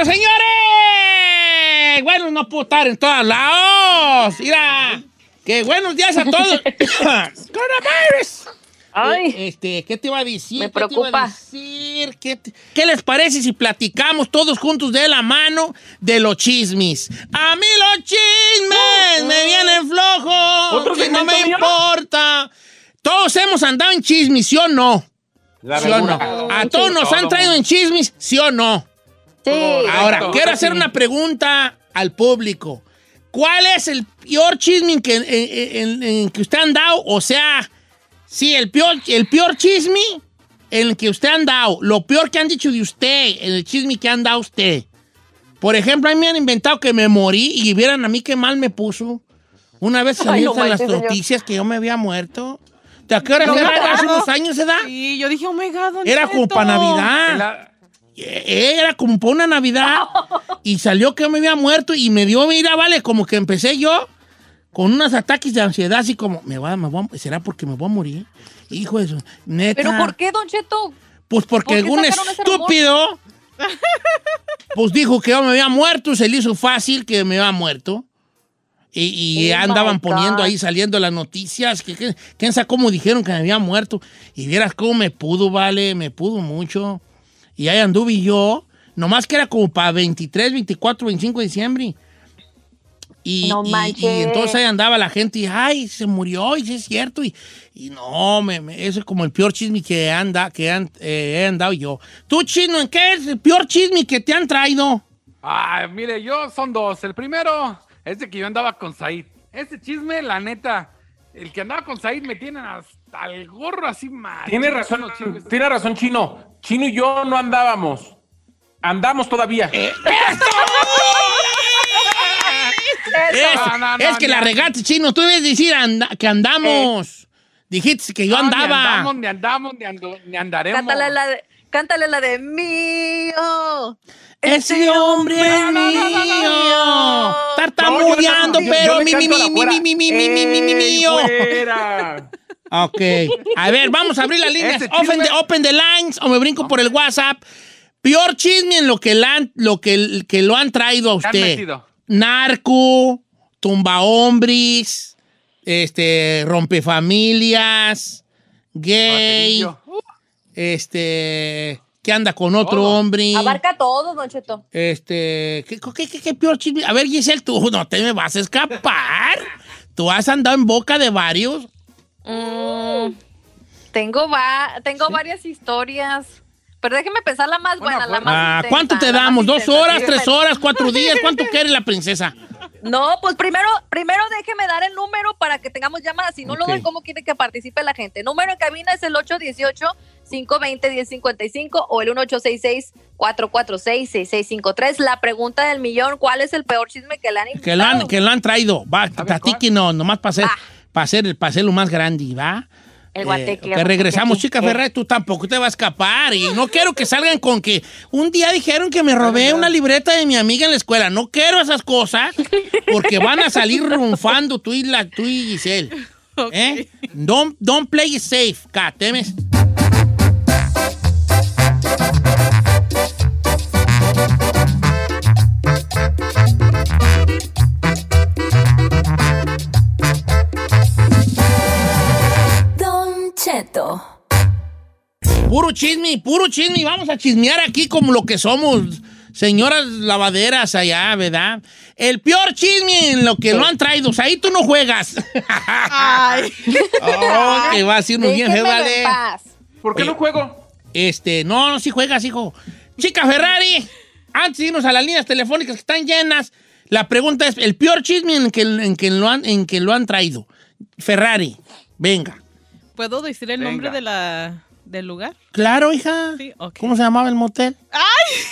¡Eso, señores! Bueno, no puedo estar en todos lados. Mira, que buenos días a todos. ¡Coronavirus! Ay. Eh, Este, ¿qué te iba a decir? Me ¿Qué te iba a preocupa. decir? ¿Qué, te- qué les parece si platicamos todos juntos de la mano de los chismes? A mí los chismes me vienen flojos ¿Otro y no me importa. Todos hemos andado en chismes, ¿sí o no? La ¿Sí o no? A todos nos han traído en chismes, ¿sí o no? Sí. Ahora, Correcto. quiero hacer una pregunta al público. ¿Cuál es el peor chisme en que, en- en- en que usted han dado? O sea, sí, el peor, el peor chisme en el que usted han dado. Lo peor que han dicho de usted, en el chisme que han dado usted. Por ejemplo, a mí me han inventado que me morí y vieran a mí qué mal me puso. Una vez salió no en las señor. noticias que yo me había muerto. ¿De a qué hora No. Hace unos años, ¿edad? Sí, yo dije, oh my God, Era como para Navidad. La- Era como para una Navidad y salió que me había muerto y me dio, mira, vale, como que empecé yo con unos ataques de ansiedad, así como, me va, me voy a- ¿será porque me voy a morir? Hijo de su, neta. ¿Pero por qué, Don Cheto? Pues porque ¿Por algún estúpido, pues dijo que yo me había muerto, se le hizo fácil que me había muerto. Y, y Oh, andaban poniendo ahí, saliendo las noticias, que, que- quién sabe cómo dijeron que me había muerto. Y vieras cómo me pudo, vale, me pudo mucho. Y ahí anduve yo, nomás que era como para 23, 24, 25 de diciembre. Y, No y- y entonces ahí andaba la gente y, ay, se murió, y sí es cierto. Y, y no, me, me- eso es como el peor chisme que, anda, que han, eh, he andado yo. Tú, Chino, ¿en qué es el peor chisme que te han traído? Ah, mire, yo son dos. El primero es de que yo andaba con Said. Ese chisme, la neta, el que andaba con Said me tienen hasta el gorro así mal. Tiene razón, tiene razón, Chino. Chino y yo no andábamos. Andamos todavía. Es, No, no, no, es que la regaste, Chino. Tú debes decir anda- que andamos. Dijiste que yo No, Ni andaba. andamos, ni andamos, ni, ando- ni andaremos. Cántale la de, cántale la de mío. Ese hombre es mío. Tartamudeando, pero mi, mi, mi, mi, mi, mi, mi, mi, mi, mi, ¡Ey, mío. fuera! Ok. A ver, vamos a abrir las líneas. Ese Open the, open the lines o me brinco por el WhatsApp. Peor chisme en lo que, la lo que, que lo han traído a ¿Qué han usted. metido? Narco, tumba hombres, este, rompefamilias, gay, este, que anda con otro Todo. hombre. Abarca todo, Don Cheto. Este, ¿qué, qué, qué- qué peor chisme? A ver, Giselle, tú no te me vas a escapar. Tú has andado en boca de varios. Mm, tengo va, tengo varias historias. Pero déjeme pensar la más Bueno, buena, la más Ah, intensa, ¿Cuánto te damos? ¿Dos intensa. horas, Sí, tres horas, cuatro días? ¿Cuánto quiere la princesa? No, pues primero, primero déjeme dar el número para que tengamos llamadas. Si no lo doy, ¿cómo quiere que participe la gente? Número en cabina es el 818-520-1055 o el 1866-446-6653. La pregunta del millón, ¿cuál es el peor chisme que le han Que lo han, que lo han traído. Va, ver, platíquenos, nomás para hacer, Va. Para hacer, para hacerlo más grande, ¿va? El Eh, guateque, que el regresamos, guateque. chica Eh. Ferrer, tú tampoco te vas a escapar. Y no quiero que salgan con que un día dijeron que me robé una libreta de mi amiga en la escuela. No quiero esas cosas porque van a salir ronfando tú y, la, tú y Giselle. ¿Eh? Don't, don't play it safe, Kat. Puro puro chisme, puro chisme. Vamos a chismear aquí como lo que somos, señoras lavaderas allá, ¿verdad? El peor chisme en lo que lo han traído. O sea, ahí tú no juegas. Ay. oh, que va a ser muy bien, vale. ¿Por qué Oye. no juego? Este, no, no, sí juegas, hijo. Chica Ferrari, antes de irnos a las líneas telefónicas que están llenas, la pregunta es, el peor chisme en que, en que, lo, han, en que lo han traído. Ferrari, venga. ¿Puedo decir el nombre de la, del lugar? Claro, hija. Sí, ok. ¿Cómo se llamaba el motel? ¡Ay!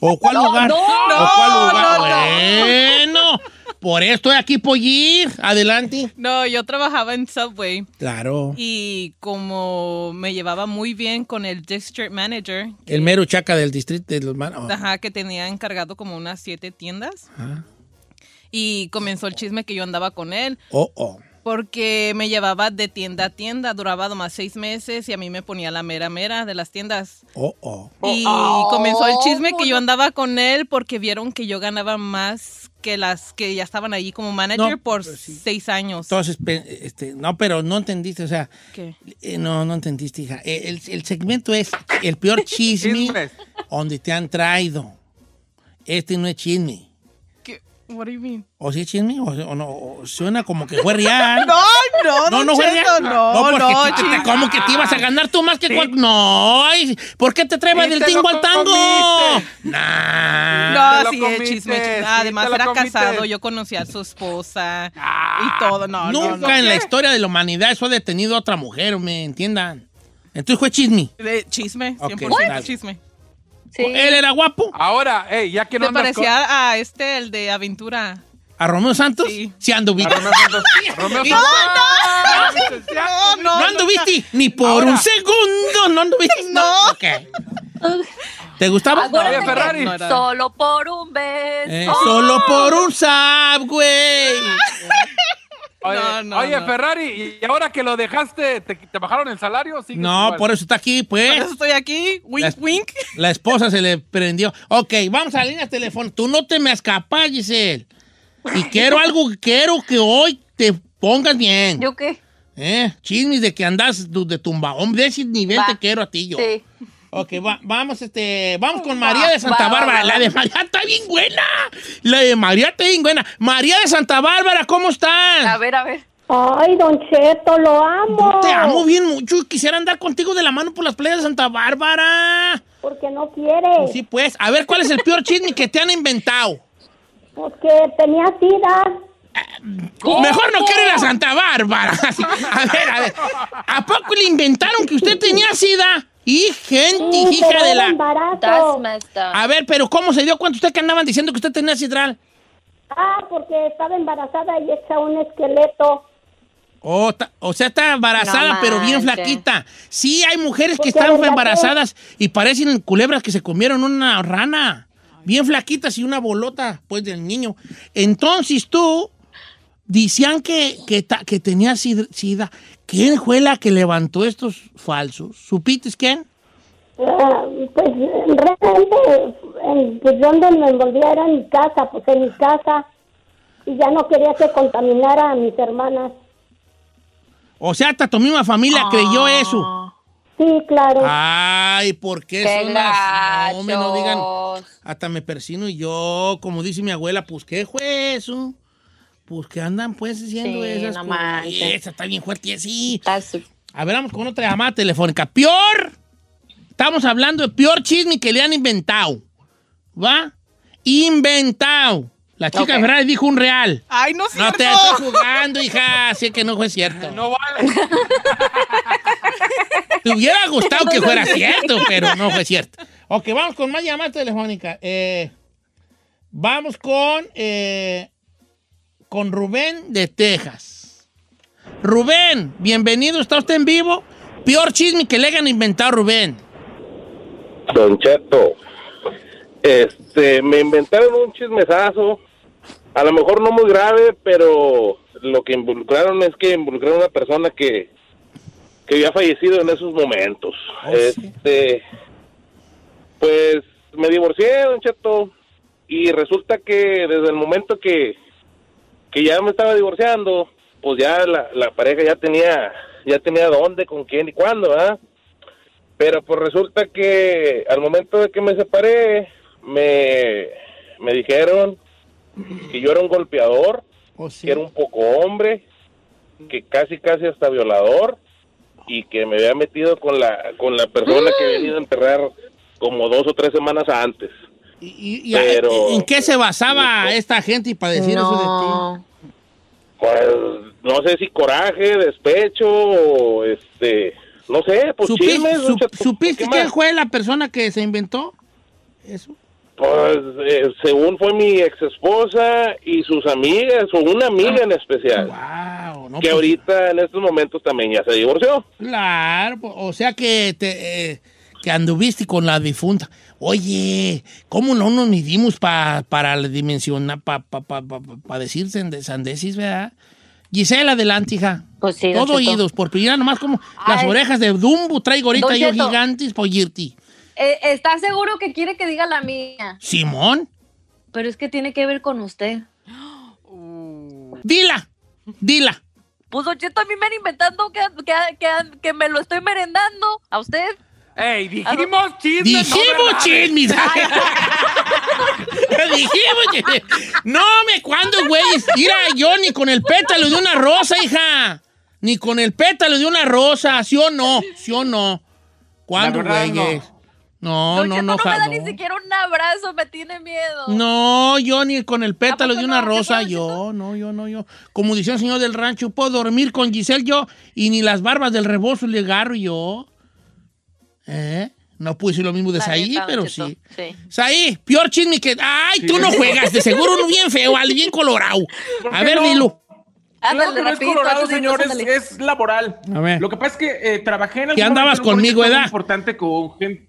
¿O cuál No, lugar? no, ¿O cuál no, lugar? no, no. Bueno, por eso estoy aquí por ir. Adelante. No, yo trabajaba en Subway Claro. y como me llevaba muy bien con el district manager, El mero chaca del distrito de los man- oh. ajá, que tenía encargado como unas siete tiendas, Ajá. y comenzó el chisme que yo andaba con él. Oh, oh. Porque me llevaba de tienda a tienda, duraba nomás seis meses y a mí me ponía la mera mera de las tiendas. Oh, oh. Y Oh. comenzó el chisme que yo andaba con él porque vieron que yo ganaba más que las que ya estaban allí como manager No, por sí. seis años. Entonces, este, no, pero no entendiste, o sea, ¿Qué? eh, no, no entendiste, hija. Eh, El, el segmento es el peor chisme Chismes. donde te han traído. Este no es chisme. ¿Qué? What do you mean? ¿O sí es chisme? ¿O, o no? O suena como que fue real. No, no, No, no fue real. no, porque no, te-. ¿Cómo que te ibas a ganar tú más que Sí. cual- No, ay, ¿por qué te traebas del te tingo al tango? Nah. No, sí, comiste, es chisme, chisme. Además era comiste. casado, yo conocía a su esposa Ah. y todo. No, no, Nunca no. en la historia de la humanidad eso ha detenido a otra mujer, me entiendan. Entonces fue chisme. De chisme, Ok, 100% dale. chisme. Sí. ¿Él era guapo? Ahora, hey, ya que no andas parecía a este, el de Aventura. ¿A Romeo Santos? Sí. Sí anduviste. Romeo Santos. Romeo Santos. No, no, No anduviste ni por Ahora. un segundo. No anduviste. No. Ok. ¿Te gustaba? Acuérdate Oye, Ferrari. No Solo por un beso. Eh, solo por un subway. Oye, No, no, oye, no. Ferrari, ¿y ahora que lo dejaste, te, te bajaron el salario? No, igual? por eso está aquí, Por pues. eso estoy aquí. Wink, Las- wink. La esposa se le prendió. Ok, vamos a la línea telefónica. Tú no te me escapas, Giselle. Y quiero algo, quiero que hoy te pongas bien. ¿Yo qué? ¿Eh? Chismes de que andas de tumbaón. De ese nivel Va. te quiero a ti yo. Sí. Ok, va- vamos, este, vamos con María de Santa va, va, Bárbara. va, La de María está bien buena. La de María está bien buena. María de Santa Bárbara, ¿cómo A estás? ver, a ver. Ay, Don Cheto, lo amo. Te amo bien mucho. Quisiera andar contigo de la mano por las playas de Santa Bárbara. Porque no quiere. Sí, pues. A ver, ¿cuál es el peor chisme que te han inventado? Porque tenía sida. Mejor no quiero ir a Santa Bárbara. A ver, a ver. ¿A poco le inventaron que usted tenía sida? Y gente, Sí, hija de la... A ver, pero ¿cómo se dio cuenta usted que andaban diciendo que usted tenía sidral? Ah, porque estaba embarazada y hecha un esqueleto. Oh, ta- o sea, está embarazada, No pero bien flaquita. Sí, hay mujeres que Porque están ¿verdad embarazadas y parecen culebras que se comieron una rana. Bien flaquitas y una bolota, pues, del niño. Entonces tú, decían que, que, ta- que tenía sid- sida. ¿Quién fue la que levantó estos falsos? ¿Supiste quién? Ah, pues realmente, en, pues donde me envolvía era en mi casa, pues en mi casa. Y ya no quería que contaminara a mis hermanas. O sea, hasta tu misma familia creyó eso. Sí, claro. Ay, ¿por qué Qué son las... No, me no digan... Hasta me persino y yo, como dice mi abuela, pues qué fue eso. Pues que andan pues haciendo Sí, esas no cosas. Esa está bien fuerte así. That's- A ver, vamos con otra llamada telefónica. Peor. Estamos hablando de peor chisme que le han inventado. ¿Va? Inventado. La chica Ok. de Ferrari dijo un real. Ay, no es No te cierto. estoy jugando, hija. Sé que no fue cierto. No vale. Te hubiera gustado que fuera cierto, pero no fue cierto. Ok, vamos con más llamadas telefónicas. Eh, vamos con, eh, con Rubén de Texas. Rubén, bienvenido. ¿Está usted en vivo? Peor chisme que le hayan inventado, Rubén. Don Cheto, este, me inventaron un chismesazo, a lo mejor no muy grave, pero lo que involucraron es que involucraron a una persona que, que había fallecido en esos momentos. Oh, sí. este, pues me divorcié, Don Cheto, y resulta que desde el momento que, que ya me estaba divorciando, pues ya la, la pareja ya tenía, ya tenía dónde, con quién y cuándo, ¿verdad? Pero pues resulta que al momento de que me separé, me, me dijeron que yo era un golpeador, ¿O sí? que era un poco hombre, que casi casi hasta violador y que me había metido con la con la persona que había ido a enterrar como dos o tres semanas antes. ¿Y, y- Pero- ¿En qué se basaba esta gente para decir eso de ti? Pues no sé si coraje, despecho, o este, no sé, pues ¿Supi- chismes, su- don Cheto, ¿Supiste ¿qué quién fue la persona que se inventó eso? Pues eh, según fue mi ex esposa y sus amigas, o una amiga en especial, Wow, no, que pues, ahorita en estos momentos también ya se divorció. Claro, pues, o sea que te, eh, que anduviste con la difunta. Oye, ¿cómo no nos midimos pa- para la dimensión, para pa, pa, pa- pa decir sande- sandesis, verdad? Gisela, adelante, hija. Pues sí, Todo Cheto. oídos, por primera nomás como las Ay. orejas de Dumbo traigo ahorita yo gigantes por irte. Eh, ¿Está seguro que quiere que diga la mía? Simón, Pero es que tiene que ver con usted. dila, dila. Pues Don Cheto, a mí me han inventando que, que, que, que me lo estoy merendando. ¿A usted? ¡Ey, dijimos chisme! Dijimos no chismes. Dijimos chismes. No me cuando, güey. Mira, yo ni con el pétalo de una rosa, hija. Ni con el pétalo de una rosa, ¿sí o no? ¿Sí o no? ¿Cuándo, La verdad, güey? No, no, Cheto, no, no, me da no. ni siquiera un abrazo, me tiene miedo. No, yo ni con el pétalo de una no? ¿Qué rosa, yo, no, yo, no, yo. Como dice el señor del rancho, puedo dormir con Giselle yo y ni las barbas del rebozo le agarro yo. ¿Eh? No pude decir lo mismo de Saí, pero sí. sí. Saí, peor chisme que. ¡Ay, tú no juegas! De seguro uno bien feo, al bien colorado. ¿Por A qué ver, no? dilo. Claro Ándale, que no es colorado, señores, es laboral. A ver. Lo que pasa es que eh, trabajé en Que algún andabas conmigo, ¿verdad? importante con gente.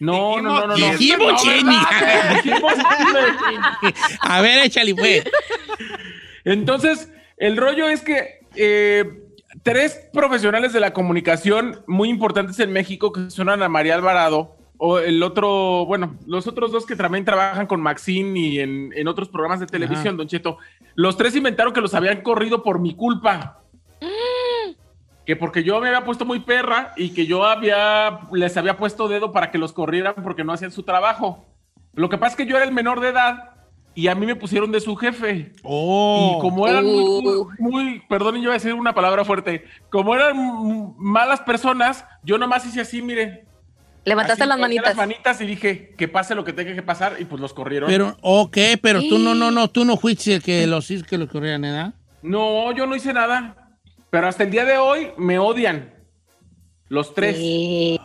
No, no, no, no, no. Dijimos Dijimos chisme. ¿verdad? Dijimos chisme. A ver, échale, pues. Entonces, el rollo es que eh, tres profesionales de la comunicación muy importantes en México, que son Ana María Alvarado, o el otro, bueno, los otros dos que también trabajan con Maxine y en, en otros programas de televisión, Don Cheto, los tres inventaron que los habían corrido por mi culpa. Que porque yo me había puesto muy perra y que yo había, les había puesto dedo para que los corrieran porque no hacían su trabajo. Lo que pasa es que yo era el menor de edad y a mí me pusieron de su jefe. Oh. Y como eran muy, Uh. muy, muy- perdón, yo voy a decir una palabra fuerte, como eran malas personas, yo nomás hice así, mire. Levantaste así, las levanté manitas. Las manitas y dije que pase lo que tenga que pasar y pues los corrieron. Pero, ok, pero tú no, no, no, tú no fuiste el que los que los corrieran, ¿verdad? No, yo no hice nada. Pero hasta el día de hoy me odian. Los tres. Sí.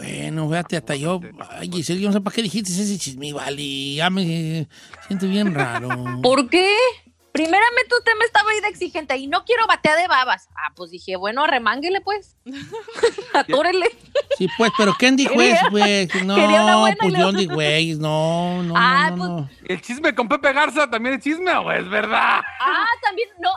Bueno, fíjate, hasta yo. Ay, Giselle, yo no sé para qué dijiste ese chisme, vale. Ya me siento bien raro. ¿Por qué? Primeramente usted me estaba ahí de exigente y no quiero batear de babas. Ah, pues dije, bueno, arremánguele pues. Atúrele. Sí, pues, pero ¿quién dijo Quería- eso, pues? No, pues yo ni güey, no, no, Ah, no, no, no. ¿El chisme con Pepe Garza también es chisme o es verdad? Ah, también, no.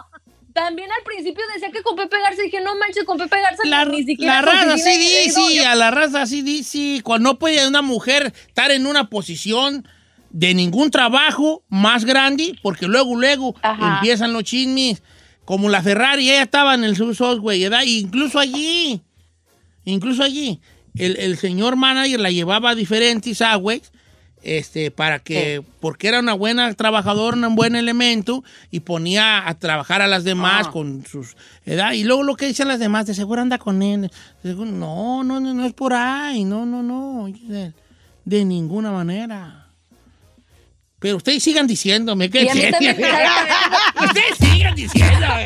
También al principio decía que con Pepe Garza dije, no manches, con Pepe Garza La, ni siquiera. la raza sí dice, a la raza sí dice, cuando no puede una mujer estar en una posición de ningún trabajo más grande, porque luego, luego Ajá. empiezan los chismes, como la Ferrari, ella estaba en el Subsos, güey, incluso allí, incluso allí, el, el señor manager la llevaba a diferentes agües, este, para que, porque era una buena trabajadora, un buen elemento, y ponía a trabajar a las demás Ah. con sus edad. Y luego lo que dicen las demás, de seguro anda con él. Seguro- no, no, no, no es por ahí, no, no, no, de ninguna manera. Pero ustedes sigan diciéndome que Ustedes sigan diciéndome.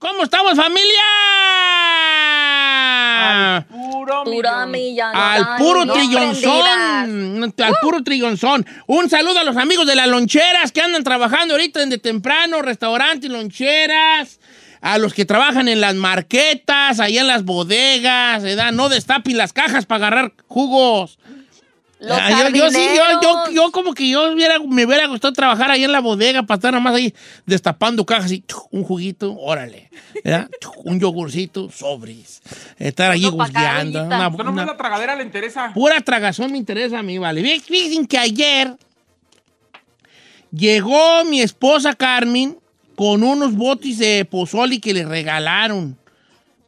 ¿Cómo estamos, familia? Puro millón. Al puro No trillonzón. Al puro trillonzón. Un saludo a los amigos de las loncheras que andan trabajando ahorita desde temprano, restaurantes, loncheras. A los que trabajan en las marquetas, allá en las bodegas, ¿verdad? No destapen las cajas para agarrar jugos. Los Ah, yo, yo sí, yo, yo, jardineros. yo como que yo hubiera- me hubiera gustado trabajar ahí en la bodega para estar nada más ahí destapando cajas y un juguito, órale, ¿verdad? un yogurcito, sobres. Estar allí ollita. una- nomás una- la tragadera le interesa. Pura tragazón me interesa a mí, vale. Fí- Fíjense que ayer llegó mi esposa Carmen con unos botes de pozoli que le regalaron,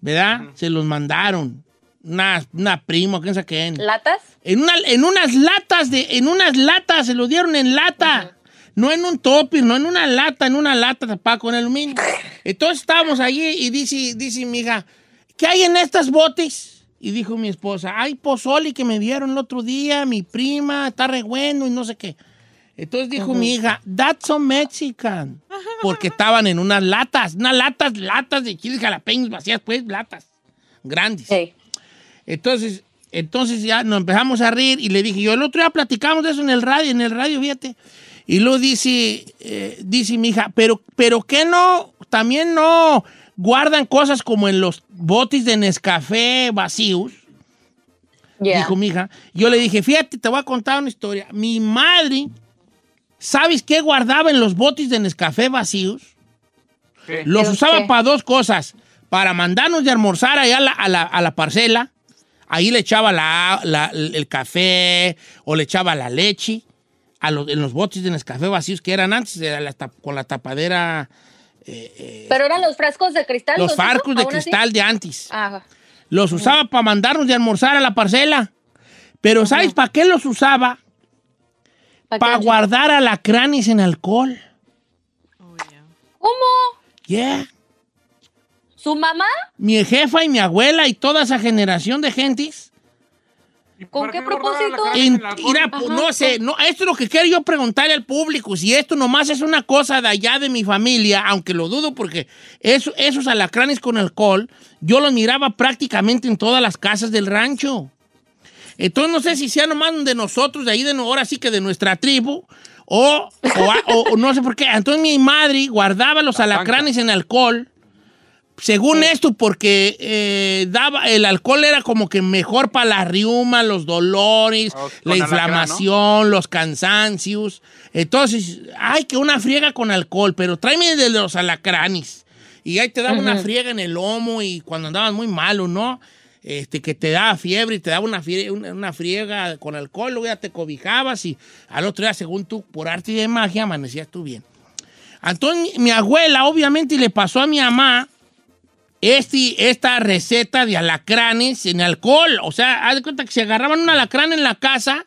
¿verdad? Se los mandaron. Una, una prima, quién sabe qué. ¿Latas? En, una- en unas latas, de, en unas latas, se lo dieron en lata. No en un topper, no en una lata, en una lata tapada con aluminio. Entonces estábamos allí y dice, dice mi hija, ¿qué hay en estas botes? Y dijo mi esposa, hay pozoli que me dieron el otro día, mi prima, está re bueno y no sé qué. Entonces dijo mi hija, that's so Mexican. Porque estaban en unas latas, unas latas, latas de chiles jalapeños vacías, pues, latas grandes. Entonces, entonces ya nos empezamos a reír y le dije, yo el otro día platicamos de eso en el radio, en el radio, fíjate. Y luego dice, eh, dice mi hija, pero, pero ¿qué no? También no guardan cosas como en los botes de Nescafé vacíos. Dijo mi hija. Yo le dije, fíjate, te voy a contar una historia. Mi madre, ¿sabes qué guardaba en los botes de Nescafé vacíos? Los usaba para dos cosas. Para mandarnos de almorzar allá a la, a la- a la parcela. Ahí le echaba la- la- el café o le echaba la leche. A los, en los botes de Nescafé vacíos que eran antes, era la con la tapadera, Pero eran los frascos de cristal. los ¿los farcos hizo? de cristal de antes. Ajá. Los usaba para mandarnos de almorzar a la parcela. Pero ¿sabes para qué los usaba? Para guardar alacranes en alcohol. ¿Cómo? Yeah. ¿Su mamá? Mi jefa y mi abuela y toda esa generación de gentes. ¿Con qué propósito? En- mira, pues, no sé, no, esto es lo que quiero yo preguntarle al público. Si esto nomás es una cosa de allá de mi familia, aunque lo dudo porque eso- esos alacranes con alcohol, yo los miraba prácticamente en todas las casas del rancho. Entonces no sé si sea nomás de nosotros, de ahí de no- ahora sí que de nuestra tribu, o, o a- o- o no sé por qué. Entonces mi madre guardaba los alacranes en alcohol. Según esto, porque eh, daba, el alcohol era como que mejor para la riuma, los dolores, la alacrán, inflamación, los cansancios. Entonces, ay, que una friega con alcohol, pero tráeme de los alacranes. Y ahí te daba una friega en el lomo y cuando andabas muy malo, ¿no? este, que te daba fiebre y te daba una, fie- una, una friega con alcohol, luego ya te cobijabas y al otro día, según tú, por arte y de magia, amanecías tú bien. Entonces, mi, mi abuela, obviamente, le pasó a mi mamá este, esta receta de alacranes en alcohol. O sea, haz de cuenta que se agarraban un alacrán en la casa,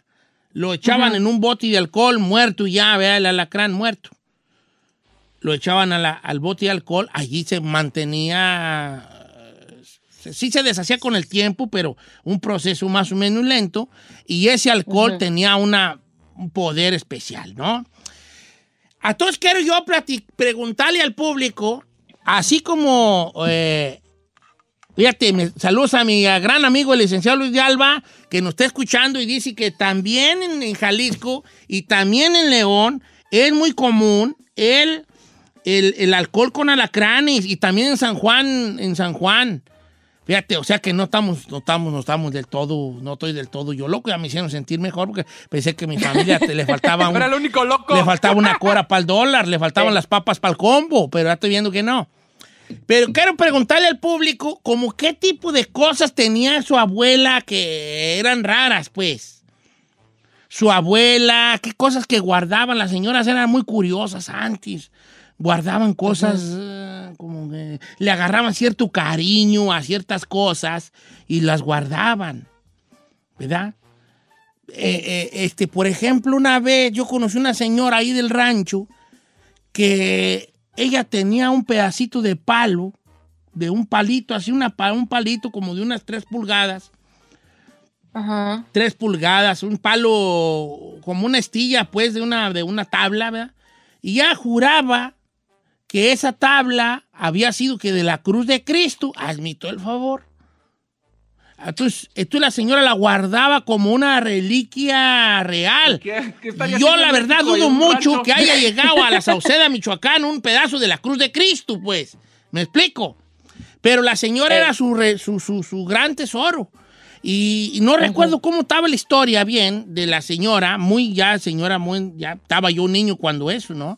lo echaban en un bote de alcohol muerto y ya, vea, el alacrán muerto. Lo echaban a la- al bote de alcohol, allí se mantenía se- sí se deshacía con el tiempo, pero un proceso más o menos lento, y ese alcohol tenía una, un poder especial, ¿no? Entonces quiero yo preguntarle al público, así como, eh, fíjate, me, saludos a mi gran amigo el licenciado Luis de Alba, que nos está escuchando y dice que también en, en Jalisco y también en León es muy común el, el, el alcohol con alacranes y también en San Juan, en San Juan. Fíjate, o sea que no estamos, no estamos, no estamos del todo, no estoy del todo yo loco, ya me hicieron sentir mejor porque pensé que mi familia te- le faltaba un, Era el único loco. le faltaba una cora para el dólar, le faltaban las papas para el combo, pero ya estoy viendo que no. Pero quiero preguntarle al público como qué tipo de cosas tenía su abuela que eran raras, pues. Su abuela, qué cosas que guardaban. Las señoras eran muy curiosas antes. Guardaban cosas como que le agarraban cierto cariño a ciertas cosas y las guardaban. ¿Verdad? Eh, eh, este, por ejemplo, una vez yo conocí una señora ahí del rancho que ella tenía un pedacito de palo, de un palito, así una, un palito como de unas tres pulgadas. Tres pulgadas, un palo como una estilla, pues, de una, de una tabla, ¿verdad? Y ya juraba que esa tabla había sido que de la cruz de Cristo, admito el favor. Entonces, entonces la señora la guardaba como una reliquia real. ¿Qué- qué Yo la verdad dudo mucho rancho? que haya llegado a la Sauceda, Michoacán, un pedazo de la cruz de Cristo, pues. ¿Me explico? Pero la señora era su, re- su, su- su gran tesoro. Y, y no recuerdo cómo estaba la historia bien de la señora, muy ya, señora, muy, ya estaba yo un niño cuando eso, ¿no?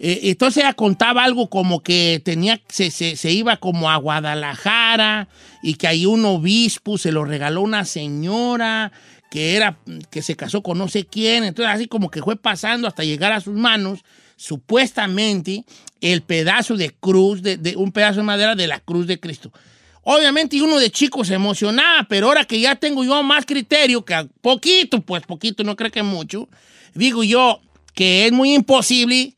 Eh, entonces ella contaba algo como que tenía, se, se- se iba como a Guadalajara y que ahí un obispo se lo regaló una señora que era, que se casó con no sé quién, entonces así como que fue pasando hasta llegar a sus manos, supuestamente, el pedazo de cruz, de, de un pedazo de madera de la cruz de Cristo. Obviamente uno de chico se emocionaba, pero ahora que ya tengo yo más criterio, que poquito, pues poquito, no creo que mucho, digo yo que es muy imposible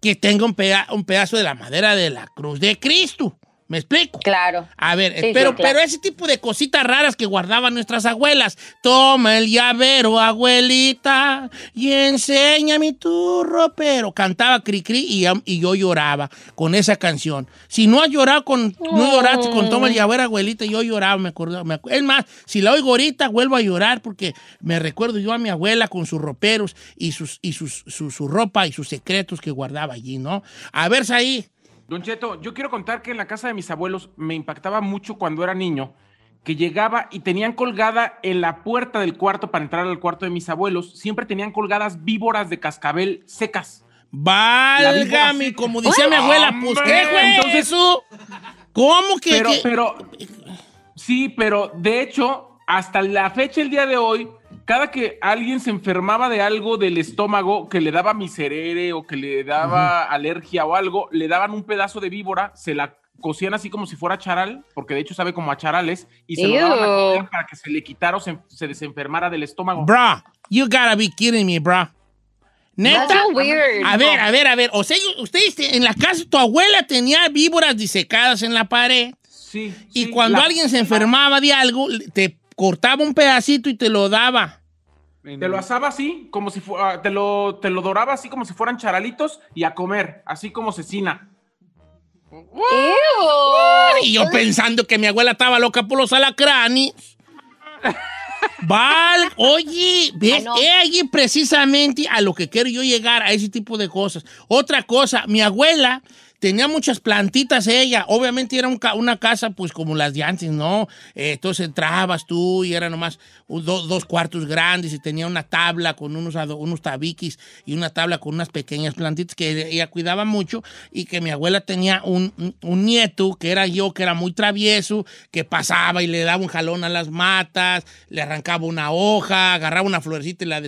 que tenga un, peda- un pedazo de la madera de la cruz de Cristo. ¿Me explico? Claro. A ver, Sí, sí, pero, claro. pero ese tipo de cositas raras que guardaban nuestras abuelas. Toma el llavero, abuelita, y enséñame tu ropero. Cantaba Cricri y, y yo lloraba con esa canción. Si no has llorado con, no lloraste con Toma el llavero, abuelita, yo lloraba, me acuerdo. Me acu- es más, si la oigo ahorita, vuelvo a llorar porque me recuerdo yo a mi abuela con sus roperos y sus, y sus, su, su ropa y sus secretos que guardaba allí, ¿no? A ver, ahí. Don Cheto, yo quiero contar que en la casa de mis abuelos me impactaba mucho cuando era niño que llegaba y tenían colgada en la puerta del cuarto para entrar al cuarto de mis abuelos, siempre tenían colgadas víboras de cascabel secas. Válgame, como decía mi abuela, pues ¿qué fue Entonces- eso? ¿Cómo que, Pero, que- pero, sí, pero de hecho, hasta la fecha, el día de hoy, cada que alguien se enfermaba de algo del estómago, que le daba miserere o que le daba alergia o algo, le daban un pedazo de víbora, se la cocían así como si fuera charal, porque de hecho sabe como a charales, y se lo daban a comer para que se le quitara o se, se desenfermara del estómago. Bra, you gotta be kidding me, bra. ¿Neta? That's so weird. A ver, a ver, a ver. O sea, ustedes en la casa, tu abuela tenía víboras disecadas en la pared Sí. y sí, cuando la- alguien se enfermaba de algo, te cortaba un pedacito y te lo daba. Te lo asaba así, como si fuera, te lo, te lo doraba así como si fueran charalitos y a comer, así como cecina. Y yo pensando que mi abuela estaba loca por los alacranes. Val, oye, ves, Ah, no. es allí precisamente a lo que quiero yo llegar, a ese tipo de cosas. Otra cosa, mi abuela tenía muchas plantitas ella. Obviamente era un ca- una casa, pues como las de antes, ¿no? Eh, entonces entrabas tú y era nomás dos cuartos grandes y tenía una tabla con unos, unos tabiquis y una tabla con unas pequeñas plantitas que ella cuidaba mucho y que mi abuela tenía un, un- nieto que era yo, que era muy travieso, que pasaba y le daba un jalón a las matas, le arrancaba una hoja, agarraba una florecita y la,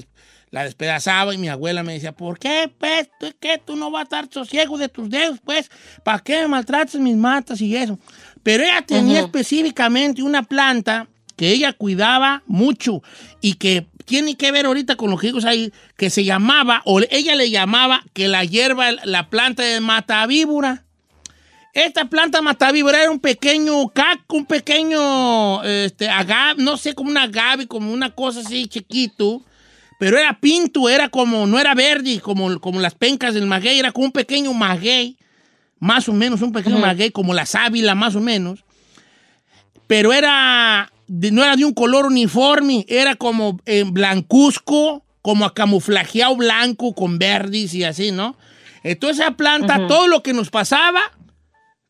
la despedazaba y mi abuela me decía, ¿por qué, pues, tú, qué, tú no vas a estar sosiego de tus dedos, pues? ¿Para qué me maltratas mis matas y eso? Pero ella tenía específicamente una planta que ella cuidaba mucho y que tiene que ver ahorita con lo que digo ahí, que se llamaba, o ella le llamaba que la hierba, la planta de matavíbora. Esta planta matavíbora era un pequeño caco, un pequeño este, agave, no sé, como un agave, como una cosa así chiquito, pero era pinto, era como, no era verde, como, como las pencas del maguey, era como un pequeño maguey, más o menos, un pequeño Ujú. maguey, como la sábila, más o menos, pero era, de- no era de un color uniforme, era como en blancuzco, como camuflajeado blanco con verdes y así, ¿no? Entonces esa planta, Ujú. todo lo que nos pasaba,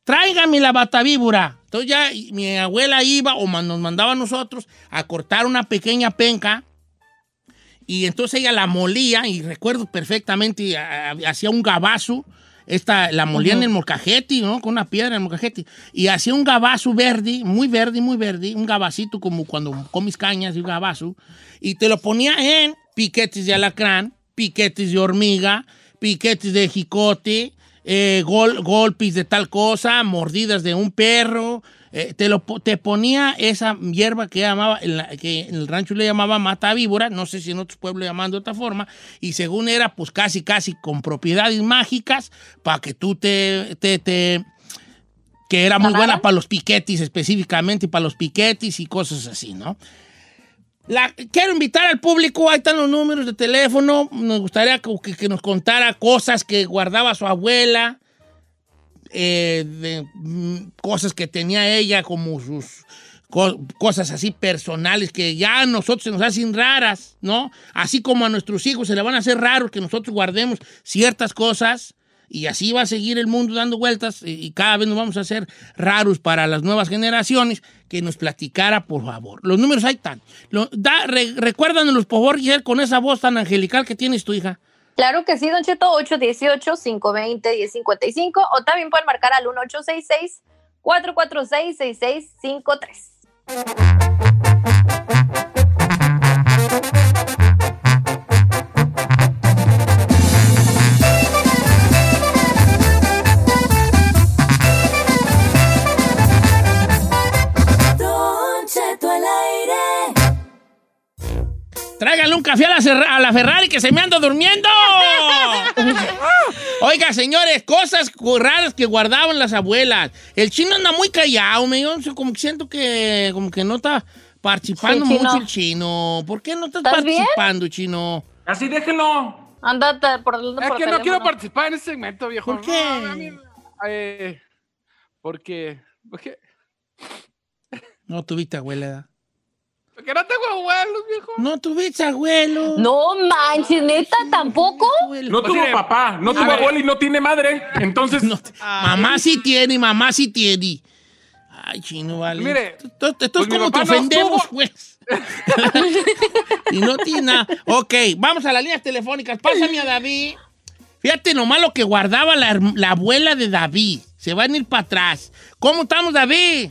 tráigame la batavíbora. Entonces ya mi abuela iba o nos mandaba a nosotros a cortar una pequeña penca y entonces ella la molía y recuerdo perfectamente, hacía un gabazo, esta, la molía en el molcajete, ¿no? Con una piedra en el molcajete y hacía un gabazo verde, muy verde, muy verde, un gabacito como cuando comes cañas y un gabazo y te lo ponía en piquetes de alacrán, piquetes de hormiga, piquetes de jicote, eh, gol- golpes de tal cosa, mordidas de un perro. Eh, te, lo, te ponía esa hierba que, llamaba, en la- que en el rancho le llamaba mata víbora, no sé si en otros pueblos le llaman de otra forma, y según era, pues casi, casi con propiedades mágicas para que tú te, te, te- que era muy buena para los piquetis específicamente, para los piquetis y cosas así, ¿no? La- quiero invitar al público, ahí están los números de teléfono. Nos gustaría que, que- que nos contara cosas que guardaba su abuela, eh, de, mm, cosas que tenía ella, como sus co- cosas así personales que ya a nosotros se nos hacen raras, ¿no? Así como a nuestros hijos se le van a hacer raros que nosotros guardemos ciertas cosas. Y así va a seguir el mundo dando vueltas y, cada vez nos vamos a hacer raros para las nuevas generaciones. Que nos platicara, por favor. Los números ahí están. Lo- da, re- recuérdanos, por favor, con esa voz tan angelical que tienes tu hija. Claro que sí, Don Cheto, 818-520-1055 o también pueden marcar al 1866-446-6653. Tráiganle un café a la, Serra- a la Ferrari que se me anda durmiendo. Oiga, señores, cosas raras que guardaban las abuelas. El chino anda muy callado, me yo como que siento que como que no está participando Sí, mucho el chino. ¿Por qué no estás, ¿Estás bien? participando, chino? Así déjenlo. Andate por el Es por que no quiero participar en ese segmento, viejo. ¿Por qué? No, mí, eh, porque, porque, No tuviste abuela. Porque no tengo abuelos, viejo. No tuviste abuelo. No manches, neta, tampoco. No tuvo papá, no tuvo ver. abuelo y no tiene madre. Entonces, Mamá sí tiene, mamá sí tiene. Ay, chino, vale. Mire, Esto, esto es pues mi como te no ofendemos, pues. y no tiene nada. Ok, vamos a las líneas telefónicas. Pásame a David. Fíjate nomás lo que guardaba la, la abuela de David. Se van a ir para atrás. ¿Cómo estamos, David?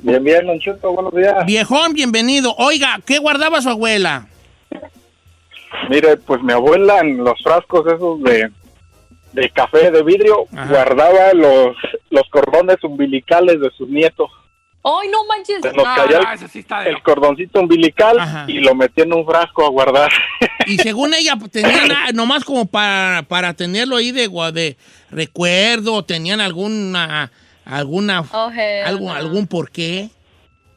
Bien, bien, buenos días. Viejón, bienvenido. Oiga, ¿qué guardaba su abuela? Mire, pues mi abuela en los frascos esos de, de café de vidrio Ajá. guardaba los, los cordones umbilicales de sus nietos. Ay, no manches. Se nos no, el- ese sí está de el cordoncito umbilical Ajá. y lo metía en un frasco a guardar. Y según ella, pues, tenían a- nomás como para, para tenerlo ahí de, de recuerdo, tenían alguna, alguna, Oh, hell algo, no. algún porqué.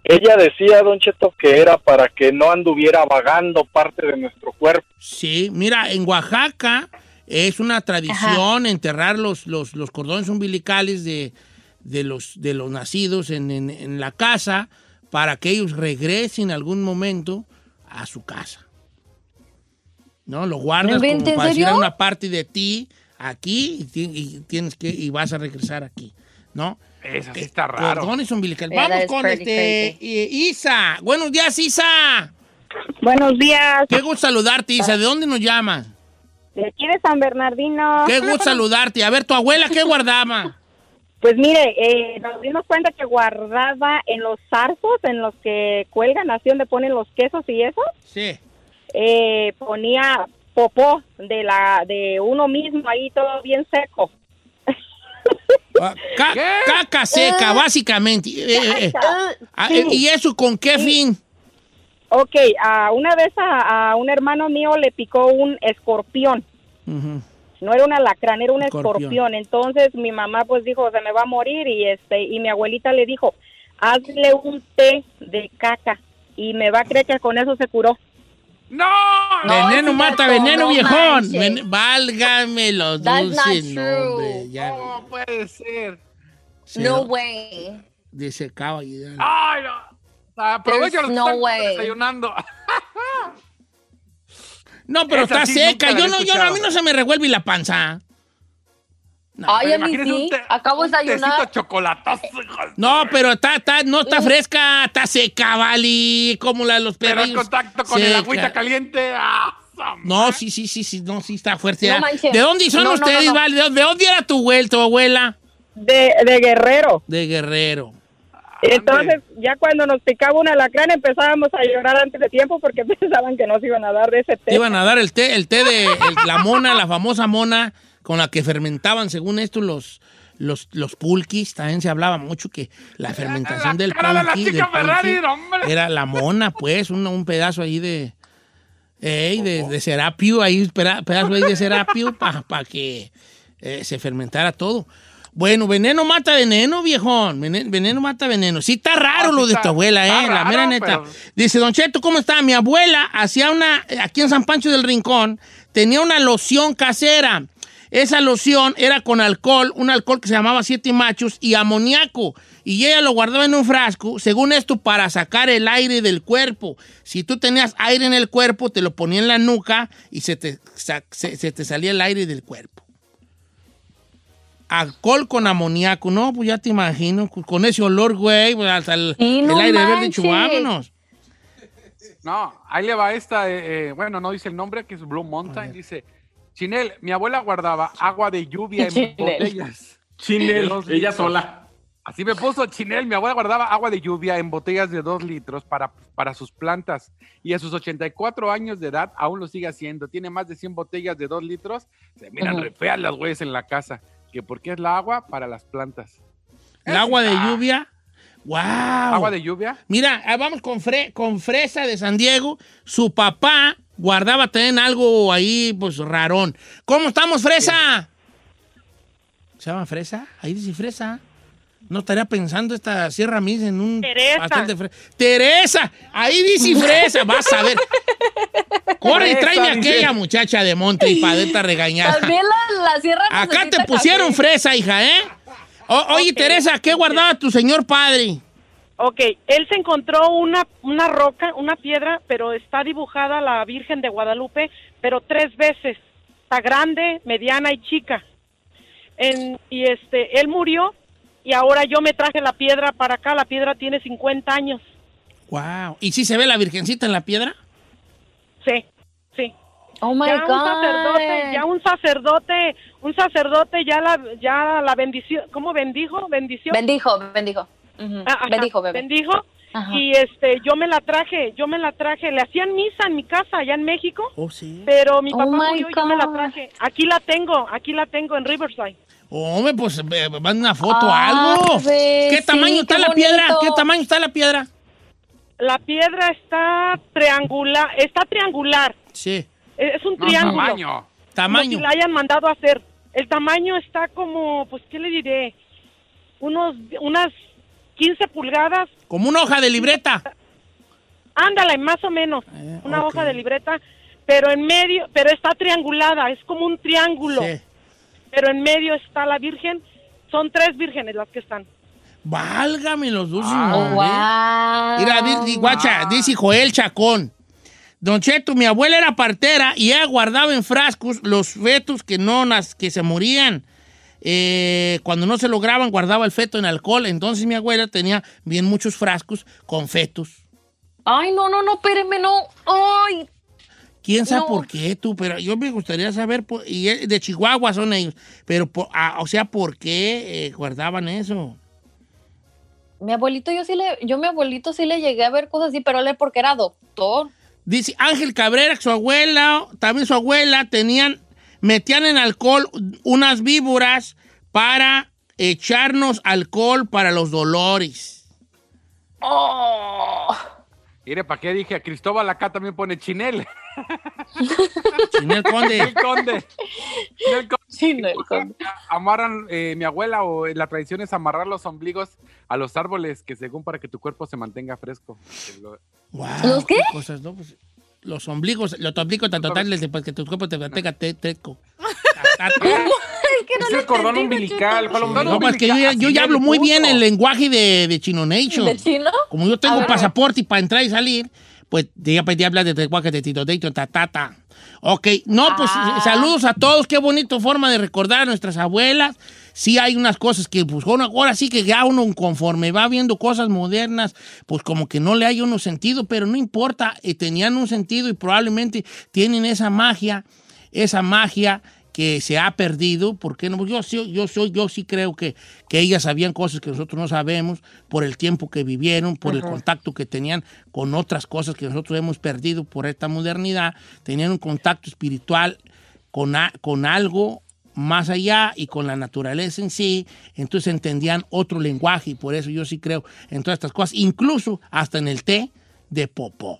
Ella decía, Don Cheto, que era para que no anduviera vagando parte de nuestro cuerpo. Sí, mira, en Oaxaca es una tradición enterrar los, los, los cordones umbilicales de, de, los, de los nacidos en, en- en la casa para que ellos regresen algún momento a su casa. ¿No? Lo guardas ¿No como para en a serio? una parte de ti aquí y tienes que y vas a regresar aquí, ¿no? Eso sí está raro. Cordones umbilicales. Yeah, that Vamos con este eh, Isa. Buenos días, Isa. Buenos días. Qué gusto saludarte, Isa. ¿De dónde nos llamas? De aquí de San Bernardino. Qué gusto saludarte. A ver, tu abuela, ¿qué guardaba? Pues mire, eh, nos dimos cuenta que guardaba en los zarzos, en los que cuelgan, así donde ponen los quesos y eso, Sí. eh, ponía popó de la de uno mismo ahí todo bien seco. Ca- caca seca, básicamente. Eh, eh, eh. Ah, Sí. ¿Y eso con qué fin? Ok, a una vez a, a un hermano mío le picó un escorpión. No era un alacrán, era un Escorpión. escorpión. Entonces mi mamá pues dijo, se me va a morir y este y mi abuelita le dijo, hazle un té de caca y me va a creer que con eso se curó. ¡No! veneno mata cierto, veneno, no viejón. Ven- válgame los That's dulces. No, hombre, ya ¿Cómo puede ser? se No lo- way. y ya. ¡Ay, no! Aprovecha los no desayunando. No, pero Esa está sí seca. Yo no, yo no, a mí no se me revuelve la panza. Ay, a mí sí. Acabo de desayunar. chocolatoso. hijo de- No, pero está, está, no está fresca, está seca, vale. Como la de los Pero en perrillos. contacto con el agüita caliente. ¡ah! No, sí, sí, sí, sí, no, sí está fuerte. No ¿ah? ¿De dónde son No, no, ustedes, no, no. vale? ¿De dónde- ¿De dónde era tu abuela, tu abuela? De, de guerrero. De Guerrero. Entonces, ya cuando nos picaba un alacrán empezábamos a llorar antes de tiempo porque pensaban que nos iban a dar de ese té. Iban a dar el té, el té de el- la mona, la famosa mona, con la que fermentaban, según esto, los, los, los pulquis. También se hablaba mucho que la fermentación del de pulqui, chica del Ferrari, pulqui era la mona, pues, un, un pedazo ahí de, ey, de, de serapio, ahí, pedazo ahí de serapio para que eh, se fermentara todo. Bueno, veneno mata veneno, viejón. Vene- Veneno mata veneno. Sí, está raro Ah, lo de está- tu abuela, ¿eh? la mera neta. pero- Dice, Don Cheto, ¿cómo está? Mi abuela hacía una, eh, aquí en San Pancho del Rincón, tenía una loción casera. Esa loción era con alcohol, un alcohol que se llamaba Siete Machos y amoníaco. Y ella lo guardaba en un frasco, según esto, para sacar el aire del cuerpo. Si tú tenías aire en el cuerpo, te lo ponía en la nuca y se te, se, se te salía el aire del cuerpo. Alcohol con amoníaco, no, pues ya te imagino, con ese olor, güey, pues, hasta el, Sí, el no aire verde, manches. chuvámonos. No, ahí le va esta, eh, eh, bueno, no dice el nombre, que es Blue Mountain. Dice, Chinel, mi abuela guardaba agua de lluvia en Chinel. botellas. Chinel, ella sola. Así me puso Chinel, mi abuela guardaba agua de lluvia en botellas de dos litros para, para sus plantas. Y a sus 84 años de edad aún lo sigue haciendo. Tiene más de 100 botellas de dos litros. Se miran re feas las güeyes en la casa. Que porque es la agua para las plantas. El agua de lluvia. ¡Wow! Agua de lluvia. Mira, ah, vamos con, Fre- con Fresa de San Diego. Su papá guardaba también algo ahí, pues, rarón. ¿Cómo estamos, Fresa? ¿Se llama Fresa? Ahí dice Fresa. No estaría pensando esta Sierra Miss en un Teresa. pastel de fresa. ¡Teresa! Ahí dice Fresa. Vas a ver. Corre y tráeme dice. aquella muchacha de monte y padeta regañada. También la, la sierra Acá te pusieron café. fresa, hija, ¿eh? O- oye. Teresa, ¿qué guardaba tu señor padre? Ok, él se encontró una, una roca, una piedra, pero está dibujada la Virgen de Guadalupe, pero tres veces. Está grande, mediana y chica. En- y este, él murió y ahora yo me traje la piedra para acá. La piedra tiene 50 años. Wow. ¿Y si se ve la virgencita en la piedra? Sí, sí. Oh my ya God. un sacerdote, ya un sacerdote, un sacerdote ya la, ya la bendició, ¿cómo bendijo? Bendijo, bendijo. Ujú. Ah, ajá, bendijo, bebé. bendijo. Ajá. Y este, yo me la traje, yo me la traje. Le hacían misa en mi casa allá en México, Oh, sí. pero mi Oh papá my murió y yo me la traje. Aquí la tengo, aquí la tengo en Riverside. Hombre, pues eh, manda una foto o Ah, algo. ¿Qué sí, tamaño está qué la piedra? ¿Qué tamaño está la piedra? La piedra está triangular, está triangular. Sí. Es un No, triángulo. tamaño. Como Tamaño. si la hayan mandado a hacer. El tamaño está como, pues, ¿qué le diré? Unos, unas 15 pulgadas. Como una hoja de libreta. Ándale, más o menos. Eh, una hoja de libreta, pero en medio, pero está triangulada, es como un triángulo. Sí. Pero en medio está la Virgen. Son tres vírgenes las que están. Válgame los dulces. Ah. Oh, wow. Mira, di- di- guacha, Ah. dice Joel Chacón. Don Cheto, mi abuela era partera y ella guardaba en frascos los fetos que no que se morían. Eh, cuando no se lograban, guardaba el feto en alcohol. Entonces mi abuela tenía bien muchos frascos con fetos. Ay, no, no, no, espéreme, no. Ay, ¿Quién sabe No. por qué tú? Pero yo me gustaría saber, y de Chihuahua son ellos, pero, ah, o sea, ¿por qué eh, guardaban eso? mi abuelito, yo sí le, yo mi abuelito sí le llegué a ver cosas así, pero él es porque era doctor. Dice Ángel Cabrera, que su abuela, también su abuela, tenían, metían en alcohol unas víboras para echarnos alcohol para los dolores. Oh. Mire, ¿para qué dije? Cristóbal acá también pone chinel. Chinel Conde. El conde. Chinel conde. Chinel conde. Amarran, eh, mi abuela o la tradición es amarrar los ombligos a los árboles, que según para que tu cuerpo se mantenga fresco. Lo- Wow, ¿Los qué? cosas, ¿no? Pues, los ombligos, los ombligos tan totales después que tu cuerpo te mantenga te- teco. Es que no Es el cordón entendí, umbilical. ¿cuál No, umbilical? pues que yo, ya- yo ya hablo muy bien el lenguaje de, de Chino Nation. ¿De chino? Como yo tengo ver. pasaporte y para entrar y salir, pues ya pues, ya habla de lenguaje de Tito Nation, ta, ta, ta. Ok, no, pues Ah. saludos a todos. Qué bonita forma de recordar a nuestras abuelas. Sí hay unas cosas que, pues, ahora, ahora sí que ya uno conforme va viendo cosas modernas, pues como que no le hay uno sentido, pero no importa, eh, tenían un sentido y probablemente tienen esa magia, esa magia que se ha perdido, porque no? yo, yo, soy, yo sí creo que, que ellas sabían cosas que nosotros no sabemos por el tiempo que vivieron, por el contacto que tenían con otras cosas que nosotros hemos perdido por esta modernidad, tenían un contacto espiritual con, a- con algo más allá y con la naturaleza en sí, entonces entendían otro lenguaje y por eso yo sí creo en todas estas cosas, incluso hasta en el té de popó.